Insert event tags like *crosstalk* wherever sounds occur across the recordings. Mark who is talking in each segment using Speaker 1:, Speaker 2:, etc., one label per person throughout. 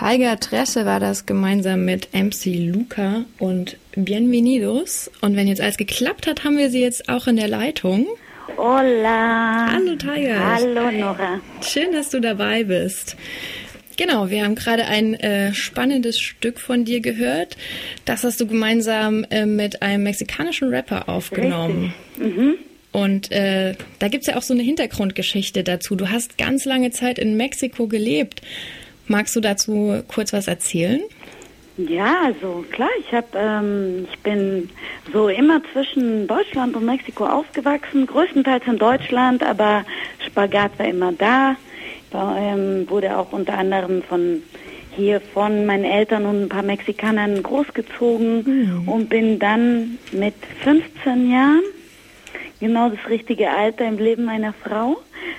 Speaker 1: Tiger Tresse war das gemeinsam mit MC Luca und Bienvenidos. Und wenn jetzt alles geklappt hat, haben wir sie jetzt auch in der Leitung.
Speaker 2: Hola.
Speaker 1: Hallo Tiger.
Speaker 2: Hallo Nora.
Speaker 1: Schön, dass du dabei bist. Genau, wir haben gerade ein äh, spannendes Stück von dir gehört. Das hast du gemeinsam äh, mit einem mexikanischen Rapper aufgenommen. Mhm. Und äh, da gibt's ja auch so eine Hintergrundgeschichte dazu. Du hast ganz lange Zeit in Mexiko gelebt. Magst du dazu kurz was erzählen?
Speaker 2: Ja, also klar, ich habe, ähm, ich bin so immer zwischen Deutschland und Mexiko aufgewachsen, größtenteils in Deutschland, aber Spagat war immer da. Ähm, wurde auch unter anderem von hier von meinen Eltern und ein paar Mexikanern großgezogen mhm. und bin dann mit 15 Jahren, genau das richtige Alter im Leben meiner Frau,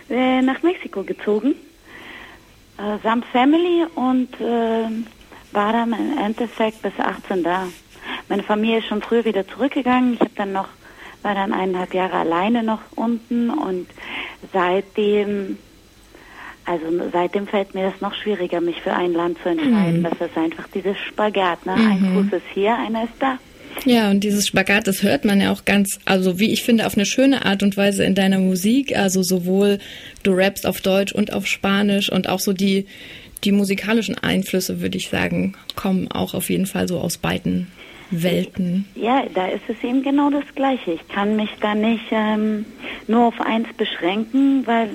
Speaker 2: äh, nach Mexiko gezogen. Äh, samt Family und äh, war dann im Endeffekt bis 18 da. Meine Familie ist schon früher wieder zurückgegangen. Ich habe dann noch, war dann eineinhalb Jahre alleine noch unten und seitdem, also seitdem fällt mir das noch schwieriger, mich für ein Land zu entscheiden. Mhm. Das ist einfach dieses Spagat. Ne? Mhm. Ein Fuß ist hier, einer ist da.
Speaker 1: Ja, und dieses Spagat, das hört man ja auch ganz, also wie ich finde, auf eine schöne Art und Weise in deiner Musik. Also sowohl du rappst auf Deutsch und auf Spanisch und auch so die, die musikalischen Einflüsse, würde ich sagen, kommen auch auf jeden Fall so aus beiden Welten.
Speaker 2: Ja, da ist es eben genau das Gleiche. Ich kann mich da nicht ähm, nur auf eins beschränken, weil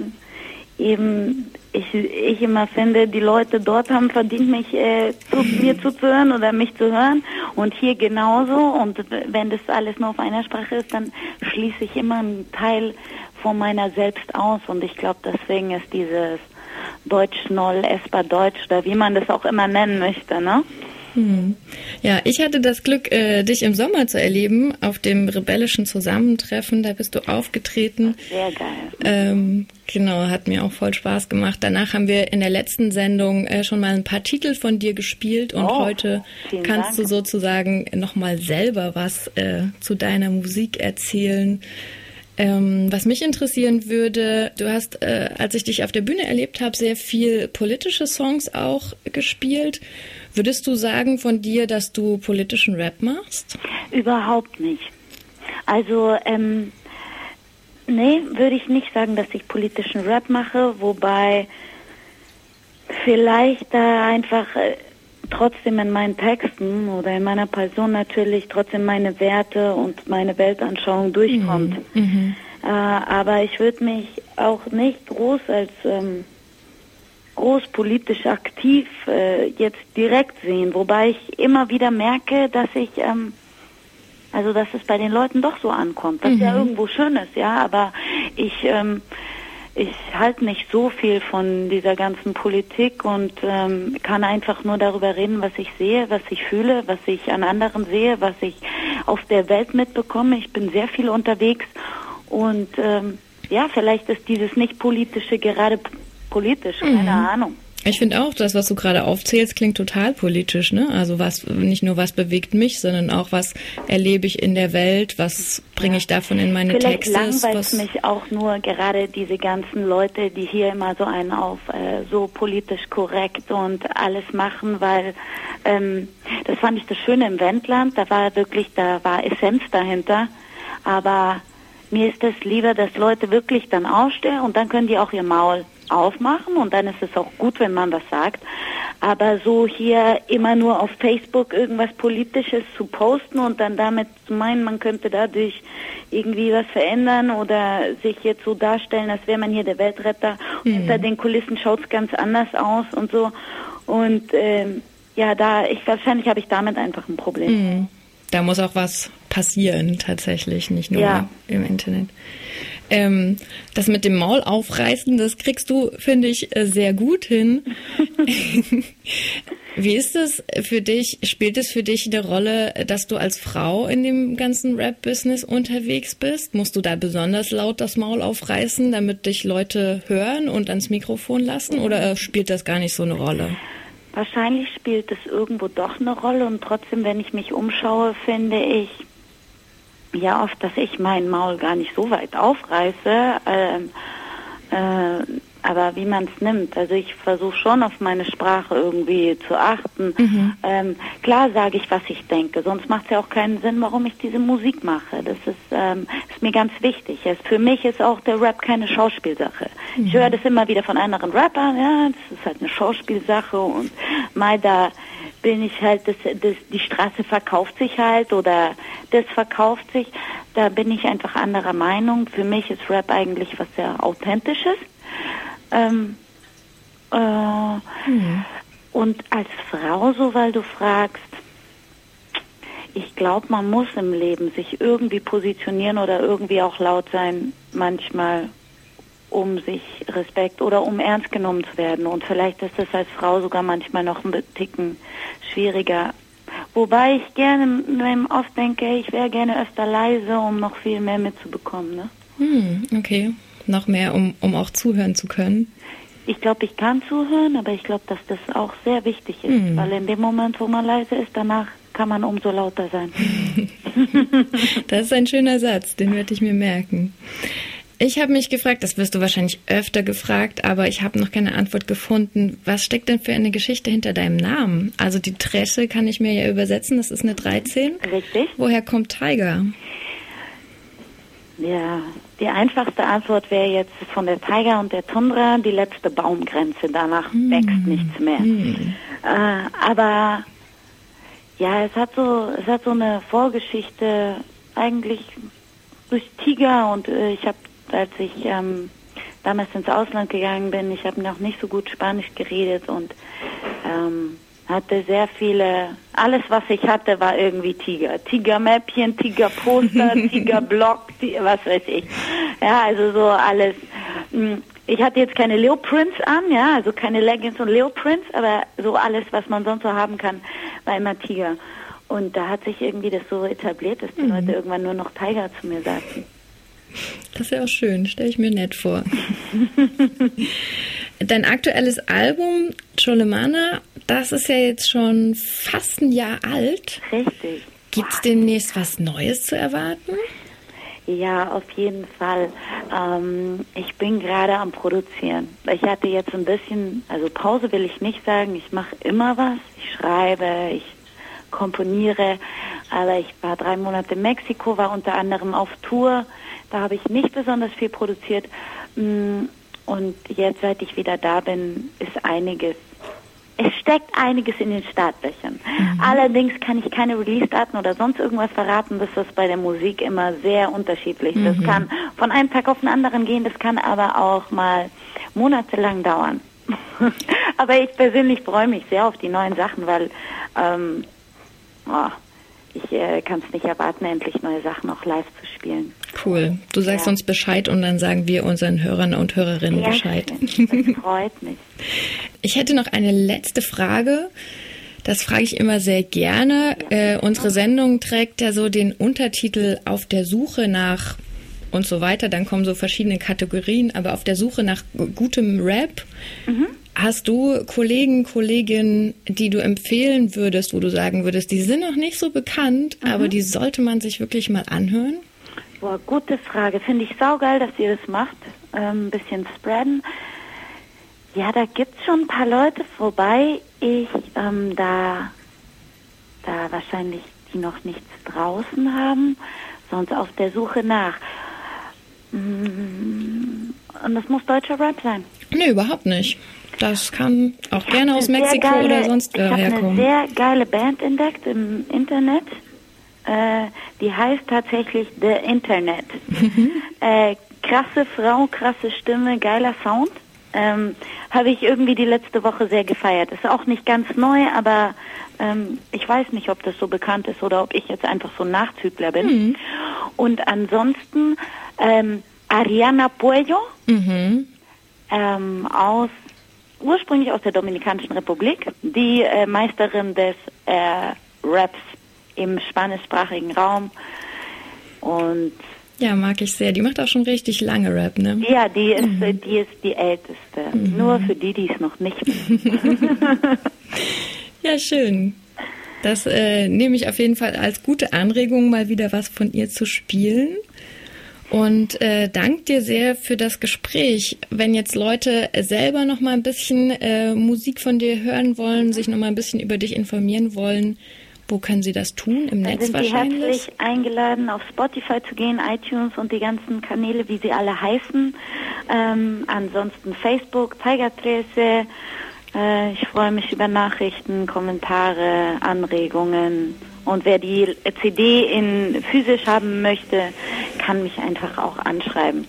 Speaker 2: eben ich, ich immer finde, die Leute dort haben verdient, mich äh, zu mir zuzuhören oder mich zu hören und hier genauso. Und wenn das alles nur auf einer Sprache ist, dann schließe ich immer einen Teil von meiner selbst aus. Und ich glaube, deswegen ist dieses Deutsch Null, Esper Deutsch oder wie man das auch immer nennen möchte, ne?
Speaker 1: Hm. Ja, ich hatte das Glück, äh, dich im Sommer zu erleben auf dem rebellischen Zusammentreffen. Da bist du aufgetreten.
Speaker 2: Sehr geil.
Speaker 1: Ähm, genau, hat mir auch voll Spaß gemacht. Danach haben wir in der letzten Sendung äh, schon mal ein paar Titel von dir gespielt und oh, heute kannst Dank. du sozusagen nochmal selber was äh, zu deiner Musik erzählen. Ähm, was mich interessieren würde, du hast, äh, als ich dich auf der Bühne erlebt habe, sehr viel politische Songs auch gespielt. Würdest du sagen von dir, dass du politischen Rap machst?
Speaker 2: Überhaupt nicht. Also, ähm, nee, würde ich nicht sagen, dass ich politischen Rap mache, wobei vielleicht da einfach äh, trotzdem in meinen Texten oder in meiner Person natürlich trotzdem meine Werte und meine Weltanschauung durchkommt. Mhm. mhm. Äh, aber ich würde mich auch nicht groß als ähm, großpolitisch aktiv äh, jetzt direkt sehen, wobei ich immer wieder merke, dass ich, ähm, also dass es bei den Leuten doch so ankommt, was mhm. ja irgendwo schön ist, ja, aber ich, ähm, ich halte nicht so viel von dieser ganzen Politik und ähm, kann einfach nur darüber reden, was ich sehe, was ich fühle, was ich an anderen sehe, was ich auf der Welt mitbekomme. Ich bin sehr viel unterwegs und ähm, ja, vielleicht ist dieses nicht politische gerade politisch, keine mhm. Ahnung.
Speaker 1: Ich finde auch, das, was du gerade aufzählst, klingt total politisch, ne? Also was nicht nur was bewegt mich, sondern auch was erlebe ich in der Welt, was bringe ich davon in meine
Speaker 2: Vielleicht
Speaker 1: Texte.
Speaker 2: Vielleicht langweilt mich auch nur gerade diese ganzen Leute, die hier immer so einen auf äh, so politisch korrekt und alles machen, weil ähm, das fand ich das Schöne im Wendland, da war wirklich, da war Essenz dahinter, aber mir ist es lieber, dass Leute wirklich dann aufstehen und dann können die auch ihr Maul aufmachen und dann ist es auch gut, wenn man was sagt. Aber so hier immer nur auf Facebook irgendwas Politisches zu posten und dann damit zu meinen, man könnte dadurch irgendwie was verändern oder sich jetzt so darstellen, als wäre man hier der Weltretter. Mhm. Hinter den Kulissen schaut es ganz anders aus und so. Und ähm, ja, da ich wahrscheinlich habe ich damit einfach ein Problem. Mhm.
Speaker 1: Da muss auch was passieren tatsächlich, nicht nur ja. im Internet. Ähm, das mit dem Maul aufreißen, das kriegst du, finde ich, äh, sehr gut hin. *laughs* Wie ist es für dich? Spielt es für dich eine Rolle, dass du als Frau in dem ganzen Rap-Business unterwegs bist? Musst du da besonders laut das Maul aufreißen, damit dich Leute hören und ans Mikrofon lassen? Oder spielt das gar nicht so eine Rolle?
Speaker 2: Wahrscheinlich spielt es irgendwo doch eine Rolle und trotzdem, wenn ich mich umschaue, finde ich, ja oft, dass ich mein Maul gar nicht so weit aufreiße. Ähm, äh, aber wie man es nimmt. Also ich versuche schon auf meine Sprache irgendwie zu achten. Mhm. Ähm, klar sage ich, was ich denke, sonst macht es ja auch keinen Sinn, warum ich diese Musik mache. Das ist, ähm, ist mir ganz wichtig. Es, für mich ist auch der Rap keine Schauspielsache. Mhm. Ich höre das immer wieder von anderen Rappern, ja, das ist halt eine Schauspielsache und mal da bin ich halt, das, das, die Straße verkauft sich halt oder das verkauft sich. Da bin ich einfach anderer Meinung. Für mich ist Rap eigentlich was sehr Authentisches. Ähm, äh, mhm. Und als Frau, so weil du fragst, ich glaube, man muss im Leben sich irgendwie positionieren oder irgendwie auch laut sein, manchmal, um sich Respekt oder um ernst genommen zu werden. Und vielleicht ist es als Frau sogar manchmal noch ein Ticken schwieriger. Wobei ich gerne oft denke, ich wäre gerne öfter leise, um noch viel mehr mitzubekommen. Ne?
Speaker 1: Hm, okay noch mehr, um, um auch zuhören zu können?
Speaker 2: Ich glaube, ich kann zuhören, aber ich glaube, dass das auch sehr wichtig ist, mhm. weil in dem Moment, wo man leise ist, danach kann man umso lauter sein. *laughs*
Speaker 1: das ist ein schöner Satz, den werde ich mir merken. Ich habe mich gefragt, das wirst du wahrscheinlich öfter gefragt, aber ich habe noch keine Antwort gefunden. Was steckt denn für eine Geschichte hinter deinem Namen? Also die Tresche kann ich mir ja übersetzen, das ist eine 13.
Speaker 2: Richtig.
Speaker 1: Woher kommt Tiger?
Speaker 2: Ja, die einfachste Antwort wäre jetzt von der Tiger und der Tundra die letzte Baumgrenze. Danach mm. wächst nichts mehr. Mm. Äh, aber ja, es hat so, es hat so eine Vorgeschichte eigentlich durch Tiger und äh, ich habe, als ich ähm, damals ins Ausland gegangen bin, ich habe noch nicht so gut Spanisch geredet und ähm, hatte sehr viele, alles was ich hatte war irgendwie Tiger. Tigermäppchen, Tigerposter, *laughs* Tigerblock, was weiß ich. Ja, also so alles. Hm, ich hatte jetzt keine Leoprints an, ja, also keine Leggings und Leoprints, aber so alles, was man sonst so haben kann, war immer Tiger. Und da hat sich irgendwie das so etabliert, dass die mhm. Leute irgendwann nur noch Tiger zu mir sagten.
Speaker 1: Das ist ja auch schön, stelle ich mir nett vor. *laughs* Dein aktuelles Album, Cholemana, das ist ja jetzt schon fast ein Jahr alt.
Speaker 2: Richtig.
Speaker 1: Gibt es demnächst was Neues zu erwarten?
Speaker 2: Ja, auf jeden Fall. Ähm, ich bin gerade am Produzieren. Ich hatte jetzt ein bisschen, also Pause will ich nicht sagen, ich mache immer was. Ich schreibe, ich komponiere, aber ich war drei Monate in Mexiko, war unter anderem auf Tour. Da habe ich nicht besonders viel produziert. Mm, und jetzt, seit ich wieder da bin, ist einiges. Es steckt einiges in den Startlöchern. Mhm. Allerdings kann ich keine Release-Daten oder sonst irgendwas verraten. Das ist bei der Musik immer sehr unterschiedlich. Mhm. Das kann von einem Tag auf den anderen gehen. Das kann aber auch mal monatelang dauern. *laughs* aber ich persönlich freue mich sehr auf die neuen Sachen, weil ähm, oh, ich äh, kann es nicht erwarten, endlich neue Sachen auch live zu spielen.
Speaker 1: Cool. Du sagst ja. uns Bescheid und dann sagen wir unseren Hörern und Hörerinnen ja, Bescheid.
Speaker 2: Das freut mich.
Speaker 1: Ich hätte noch eine letzte Frage. Das frage ich immer sehr gerne. Äh, unsere Sendung trägt ja so den Untertitel auf der Suche nach und so weiter. Dann kommen so verschiedene Kategorien, aber auf der Suche nach gutem Rap. Mhm. Hast du Kollegen, Kolleginnen, die du empfehlen würdest, wo du sagen würdest, die sind noch nicht so bekannt, mhm. aber die sollte man sich wirklich mal anhören?
Speaker 2: Boah, gute Frage. Finde ich saugeil, dass ihr das macht. Ähm, ein bisschen spreaden. Ja, da gibt es schon ein paar Leute, wobei ich ähm, da, da wahrscheinlich die noch nichts draußen haben, sonst auf der Suche nach. Mm, und das muss deutscher Rap sein.
Speaker 1: Nee, überhaupt nicht. Das kann auch gerne aus Mexiko
Speaker 2: geile,
Speaker 1: oder sonst
Speaker 2: äh,
Speaker 1: herkommen.
Speaker 2: Ich habe eine sehr geile Band entdeckt im Internet. Äh, die heißt tatsächlich The Internet. Mhm. *laughs* Äh, krasse Frau, krasse Stimme, geiler Sound. Ähm, habe ich irgendwie die letzte Woche sehr gefeiert. Ist auch nicht ganz neu, aber ähm, ich weiß nicht, ob das so bekannt ist oder ob ich jetzt einfach so ein Nachzügler bin. Mhm. Und ansonsten ähm, Ariana Puello mhm. ähm, aus ursprünglich aus der Dominikanischen Republik, die äh, Meisterin des äh, Raps im spanischsprachigen Raum und
Speaker 1: ja, mag ich sehr. Die macht auch schon richtig lange Rap, ne?
Speaker 2: Ja, die ist, mhm. die, ist die älteste. Mhm. Nur für die, die es noch nicht *laughs*
Speaker 1: ja, schön. Das äh, nehme ich auf jeden Fall als gute Anregung, mal wieder was von ihr zu spielen. Und äh, dank dir sehr für das Gespräch. Wenn jetzt Leute selber noch mal ein bisschen äh, Musik von dir hören wollen, sich noch mal ein bisschen über dich informieren wollen, wo können sie das tun? Im
Speaker 2: Dann
Speaker 1: Netz
Speaker 2: sind
Speaker 1: wahrscheinlich?
Speaker 2: Sie herzlich eingeladen, auf Spotify zu gehen, iTunes und die ganzen Kanäle, wie sie alle heißen. Ähm, ansonsten Facebook, Tiger Trece. Äh, ich freue mich über Nachrichten, Kommentare, Anregungen. Und wer die CD in physisch haben möchte, kann mich einfach auch anschreiben.